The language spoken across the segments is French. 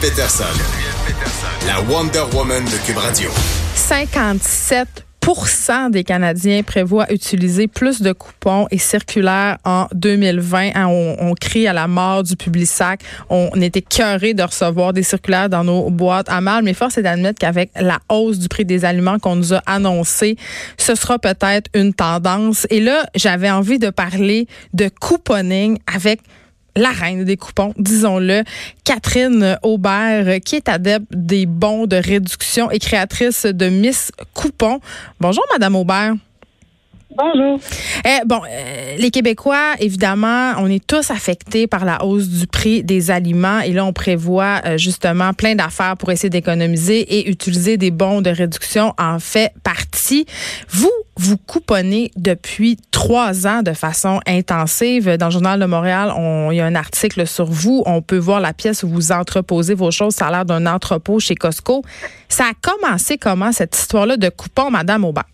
Peterson, la Wonder Woman de Cube Radio. 57% des Canadiens prévoient utiliser plus de coupons et circulaires en 2020. Hein, on, crie à la mort du public sac. On était cœuré de recevoir des circulaires dans nos boîtes à mal, mais force est d'admettre qu'avec la hausse du prix des aliments qu'on nous a annoncé, ce sera peut-être une tendance. Et là, j'avais envie de parler de couponing avec la reine des coupons, disons-le, Catherine Aubert, qui est adepte des bons de réduction et créatrice de Miss Coupon. Bonjour, Madame Aubert. Bonjour. Eh, bon, euh, les Québécois, évidemment, on est tous affectés par la hausse du prix des aliments et là, on prévoit euh, justement plein d'affaires pour essayer d'économiser et utiliser des bons de réduction en fait partie. Vous, vous couponnez depuis trois ans de façon intensive. Dans le Journal de Montréal, on, il y a un article sur vous. On peut voir la pièce où vous entreposez vos choses. Ça a l'air d'un entrepôt chez Costco. Ça a commencé comment cette histoire-là de coupons, Madame Aubert?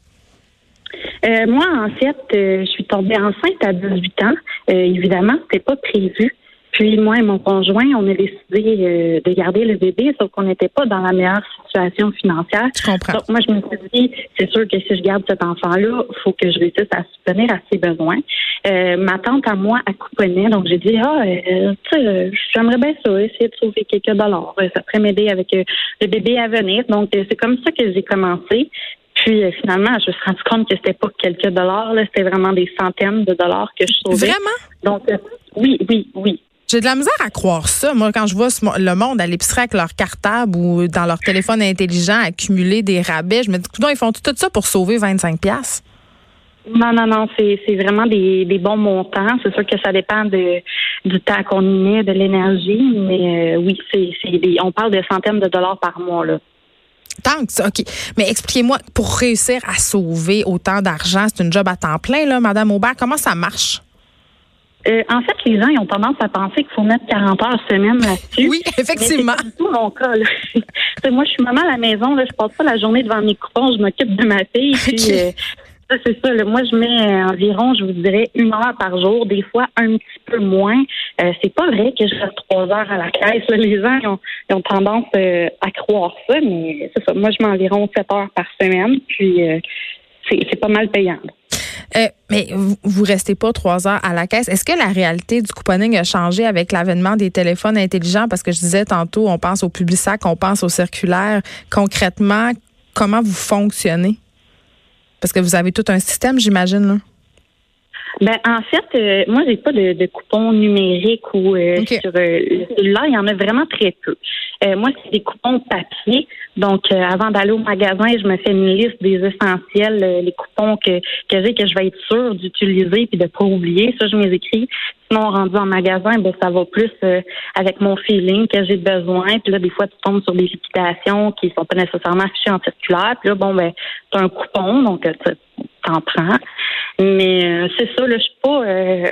Euh, moi, en fait, euh, je suis tombée enceinte à 18 ans. Euh, évidemment, c'était pas prévu. Puis moi et mon conjoint, on a décidé euh, de garder le bébé, sauf qu'on n'était pas dans la meilleure situation financière. Je comprends. Donc moi, je me suis dit, c'est sûr que si je garde cet enfant-là, il faut que je réussisse à subvenir à ses besoins. Ma tante à moi a couponné, donc j'ai dit, ah, euh, tu sais, j'aimerais bien ça, essayer de trouver quelques dollars. Ça pourrait m'aider avec le bébé à venir. Donc c'est comme ça que j'ai commencé. Puis finalement, je me suis rendu compte que c'était pas quelques dollars, là, c'était vraiment des centaines de dollars que je sauvais. Vraiment? Donc oui, oui, oui. J'ai de la misère à croire ça. Moi, quand je vois le monde à l'épicerie avec leur cartable ou dans leur téléphone intelligent accumuler des rabais, je me dis, ils font tout ça pour sauver 25 pièces. Non, non, non, c'est, vraiment des, bons montants. C'est sûr que ça dépend de, du temps qu'on y met, de l'énergie, mais euh, oui, c'est, des, on parle de centaines de dollars par mois, là. Tant que ça, OK. Mais expliquez-moi, pour réussir à sauver autant d'argent, c'est une job à temps plein, là, Madame Aubert, comment ça marche? Euh, en fait, les gens ils ont tendance à penser qu'il faut mettre 40 heures semaine là-dessus. Oui, effectivement. C'est tout mon cas. moi, je suis maman à la maison. Là, je passe pas la journée devant mes coupons. Je m'occupe de ma fille. Puis, euh, ça, c'est ça. moi, je mets euh, environ, je vous dirais, une heure par jour, des fois un petit peu moins. Euh, c'est pas vrai que je reste trois heures à la caisse. Les gens ils ont, tendance à croire ça, mais c'est ça. Moi, je mets environ sept heures par semaine. Puis, c'est pas mal payant. Euh, mais vous, vous restez pas trois heures à la caisse. Est-ce que la réalité du couponing a changé avec l'avènement des téléphones intelligents? Parce que je disais tantôt, on pense au public sac, on pense au circulaire. Concrètement, comment vous fonctionnez? Parce que vous avez tout un système, j'imagine. Ben en fait, euh, moi j'ai pas de, de coupons numériques ou euh, sur euh, là il y en a vraiment très peu. moi c'est des coupons papier. Donc avant d'aller au magasin, je me fais une liste des essentiels, les coupons que que j'ai que je vais être sûre d'utiliser puis de pas oublier. Ça je m'écris. Sinon rendu en magasin, ben ça va plus avec mon feeling que j'ai besoin. Puis là des fois tu tombes sur des liquidations qui sont pas nécessairement affichées en circulaire. Puis là bon ben as un coupon donc t'en prends. Mais euh, c'est ça, là, je suis pas. Euh,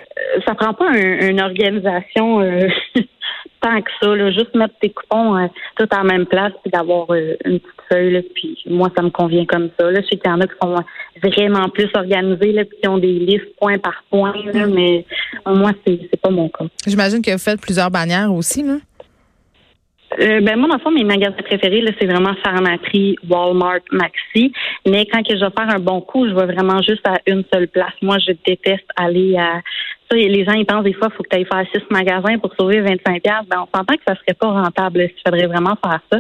ça prend pas une organisation euh, tant que ça. Là, juste mettre tes coupons tout en même place puis d'avoir une petite feuille. Là, puis moi, ça me convient comme ça. Là, je sais qu'il y en a qui sont vraiment plus organisés, là, puis qui ont des listes point par point. Là, mais moi, c'est c'est pas mon cas. J'imagine que vous faites plusieurs bannières aussi, là. Euh, ben moi, dans le fond, mes magasins préférés, c'est vraiment Pharmaprix, Walmart, Maxi. Mais quand que je vais faire un bon coup, je vais vraiment juste à une seule place. Moi, je déteste aller à ça, les gens ils pensent des fois qu'il faut que tu ailles faire six magasins pour sauver 25 Ben, on s'entend que ça serait pas rentable s'il faudrait vraiment faire ça.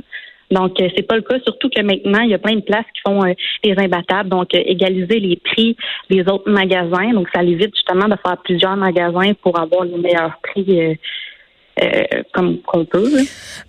Donc, euh, c'est pas le cas, surtout que maintenant, il y a plein de places qui font euh, des imbattables, donc égaliser les prix des autres magasins. Donc, ça évite justement de faire plusieurs magasins pour avoir les meilleurs prix euh, comme.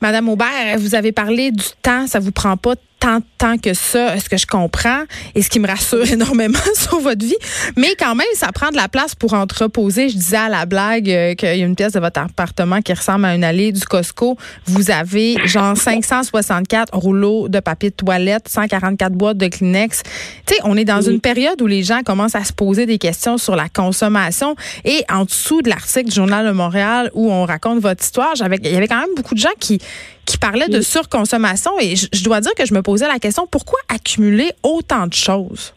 Madame Aubert, vous avez parlé du temps, ça vous prend pas tant temps que ça, ce que je comprends, et ce qui me rassure énormément sur votre vie. Mais quand même, ça prend de la place pour entreposer. Je disais à la blague euh, qu'il y a une pièce de votre appartement qui ressemble à une allée du Costco. Vous avez genre 564 rouleaux de papier de toilette, 144 boîtes de Kleenex. Tu sais, on est dans une période où les gens commencent à se poser des questions sur la consommation. Et en dessous de l'article du Journal de Montréal où on raconte votre histoire, il y avait quand même beaucoup de gens qui qui parlait de surconsommation et je, dois dire que je me posais la question pourquoi accumuler autant de choses?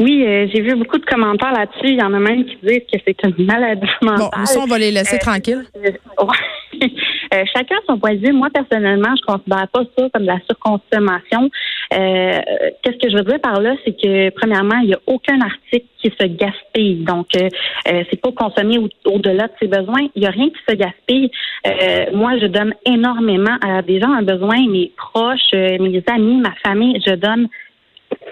Oui, euh, j'ai vu beaucoup de commentaires là-dessus. Il y en a même qui disent que c'est une maladie mentale. Bon, ça, on va les laisser euh, tranquilles. Euh, chacun son point de vue. Moi, personnellement, je considère pas ça comme de la surconsommation. Qu'est-ce que je veux dire par là, c'est que premièrement, il n'y a aucun article qui se gaspille. Donc, c'est pas consommer au-delà de ses besoins. Il n'y a rien qui se gaspille. moi, je donne énormément à des gens un besoin, mes proches, mes amis, ma famille. Je donne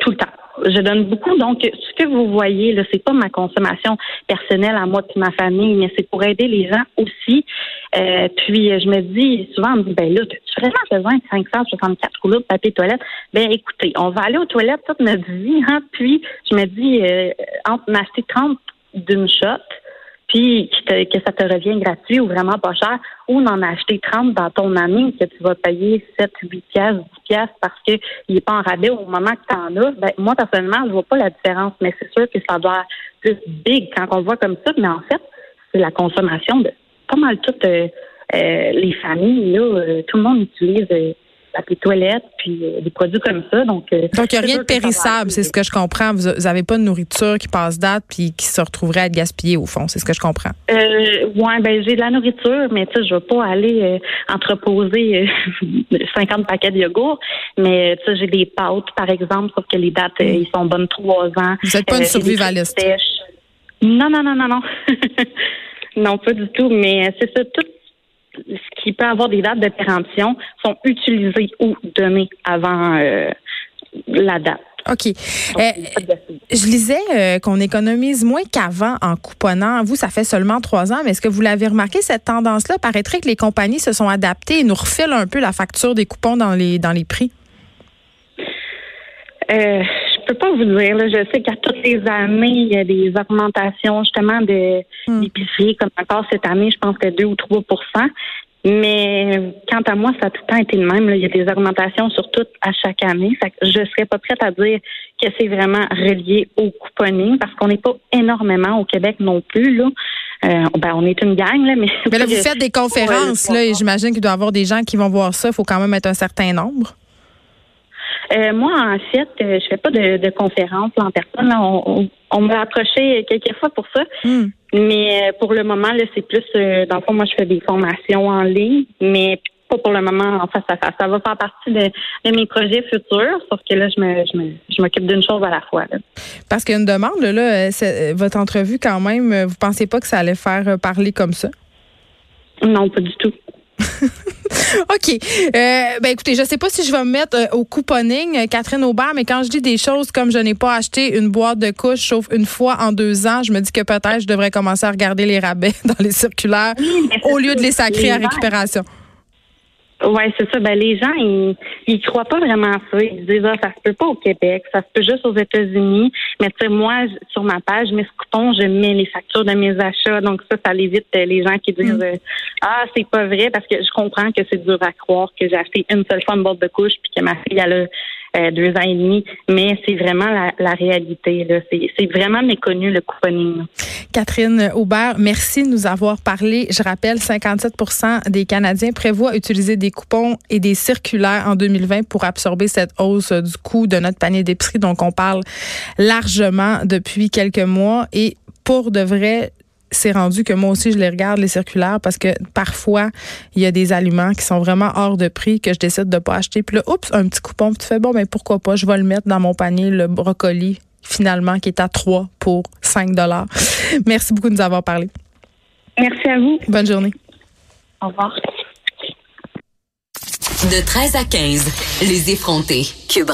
tout le temps je donne beaucoup. Donc, ce que vous voyez, là, c'est pas ma consommation personnelle à moi et ma famille, mais c'est pour aider les gens aussi. Euh, puis, je me dis, souvent, on me dit, ben là, tu vraiment besoin de 564 rouleaux de papier toilette? Ben, écoutez, on va aller aux toilettes toute notre vie, hein. Puis, je me dis, euh, entre m'acheter 30 d'une shot, puis que ça te revient gratuit ou vraiment pas cher, ou d'en acheter 30 dans ton ami que tu vas payer 7, 8 piastres, 10 piastres parce qu'il n'est pas en rabais au moment que tu en as, ben, moi, personnellement, je vois pas la différence, mais c'est sûr que ça doit être plus big quand on le voit comme ça, mais en fait, c'est la consommation de pas mal toutes euh, euh, les familles, là, euh, tout le monde utilise papier toilette, puis euh, des produits comme ça. Donc, euh, donc il n'y a rien de périssable, c'est ce que je comprends. Vous n'avez pas de nourriture qui passe date puis qui se retrouverait à être gaspillée au fond, c'est ce que je comprends. Euh, oui, ben j'ai de la nourriture, mais tu sais, je ne vais pas aller euh, entreposer 50 paquets de yogourt, mais tu sais, j'ai des pâtes, par exemple, sauf que les dates, ils sont bonnes trois ans. Vous n'êtes pas une survivaliste. Non, non, non, non, non. non, pas du tout, mais c'est ça, tout ce qui peut avoir des dates de péremption sont utilisées ou données avant euh, la date. OK. Euh, je lisais euh, qu'on économise moins qu'avant en couponnant. Vous, ça fait seulement trois ans, mais est-ce que vous l'avez remarqué, cette tendance-là? Paraîtrait que les compagnies se sont adaptées et nous refilent un peu la facture des coupons dans les, dans les prix. Euh, peux pas vous dire. Je sais qu'à toutes les années, il y a des augmentations justement de d'épicerie, comme encore cette année, je pense que 2 ou 3% mais quant à moi, ça a tout le temps été le même. Il y a des augmentations sur tout à chaque année. je ne serais pas prête à dire que c'est vraiment relié au couponing parce qu'on n'est pas énormément au Québec non plus. Là. Euh, ben, on est une gang, là, mais. Mais là, vous faites des conférences, là, et j'imagine qu'il doit y avoir des gens qui vont voir ça. Il faut quand même être un certain nombre. Euh, moi, en fait, euh, je fais pas de, de conférences en personne. On, on, m'a approché quelques fois pour ça. Hmm. Mais euh, pour le moment, là, c'est plus dans le fond, moi je fais des formations en ligne, mais pas pour le moment en face à face. Ça va faire partie de, mes projets futurs, sauf que là, je me, je m'occupe d'une chose à la fois. Parce qu'il y a une demande, là, votre entrevue quand même, vous pensez pas que ça allait faire parler comme ça? Non, pas du tout. OK. Euh, ben écoutez, je sais pas si je vais me mettre euh, au couponing, euh, Catherine Aubert, mais quand je dis des choses comme je n'ai pas acheté une boîte de couches sauf une fois en deux ans, je me dis que peut-être je devrais commencer à regarder les rabais dans les circulaires au lieu de les sacrer à récupération. Oui, c'est ça. Ben, les gens, ils, ils croient pas vraiment à ça. Ils se disent, ah, ça se peut pas au Québec, ça se peut juste aux États-Unis. Mais tu sais, moi, sur ma page, mes coupons, je mets les factures de mes achats. Donc ça, ça évite euh, les gens qui disent, mm. euh, ah, c'est pas vrai, parce que je comprends que c'est dur à croire que j'ai acheté une seule fois une boîte de couche puis que ma fille, elle a deux ans et demi, mais c'est vraiment la, réalité. C'est vraiment méconnu le couponing. Catherine Aubert, merci de nous avoir parlé. Je rappelle, 57% des Canadiens prévoient utiliser des coupons et des circulaires en 2020 pour absorber cette hausse du coût de notre panier d'épicerie. Donc, on parle largement depuis quelques mois et pour de vrai, c'est rendu que moi aussi je les regarde les circulaires parce que parfois il y a des aliments qui sont vraiment hors de prix que je décide de pas acheter puis là oups un petit coupon puis tu fais bon mais ben, pourquoi pas je vais le mettre dans mon panier le brocoli finalement qui est à 3 pour 5 dollars. Merci beaucoup de nous avoir parlé. Merci à vous. Bonne journée. Au revoir. De 13 à 15, les effrontés. Cube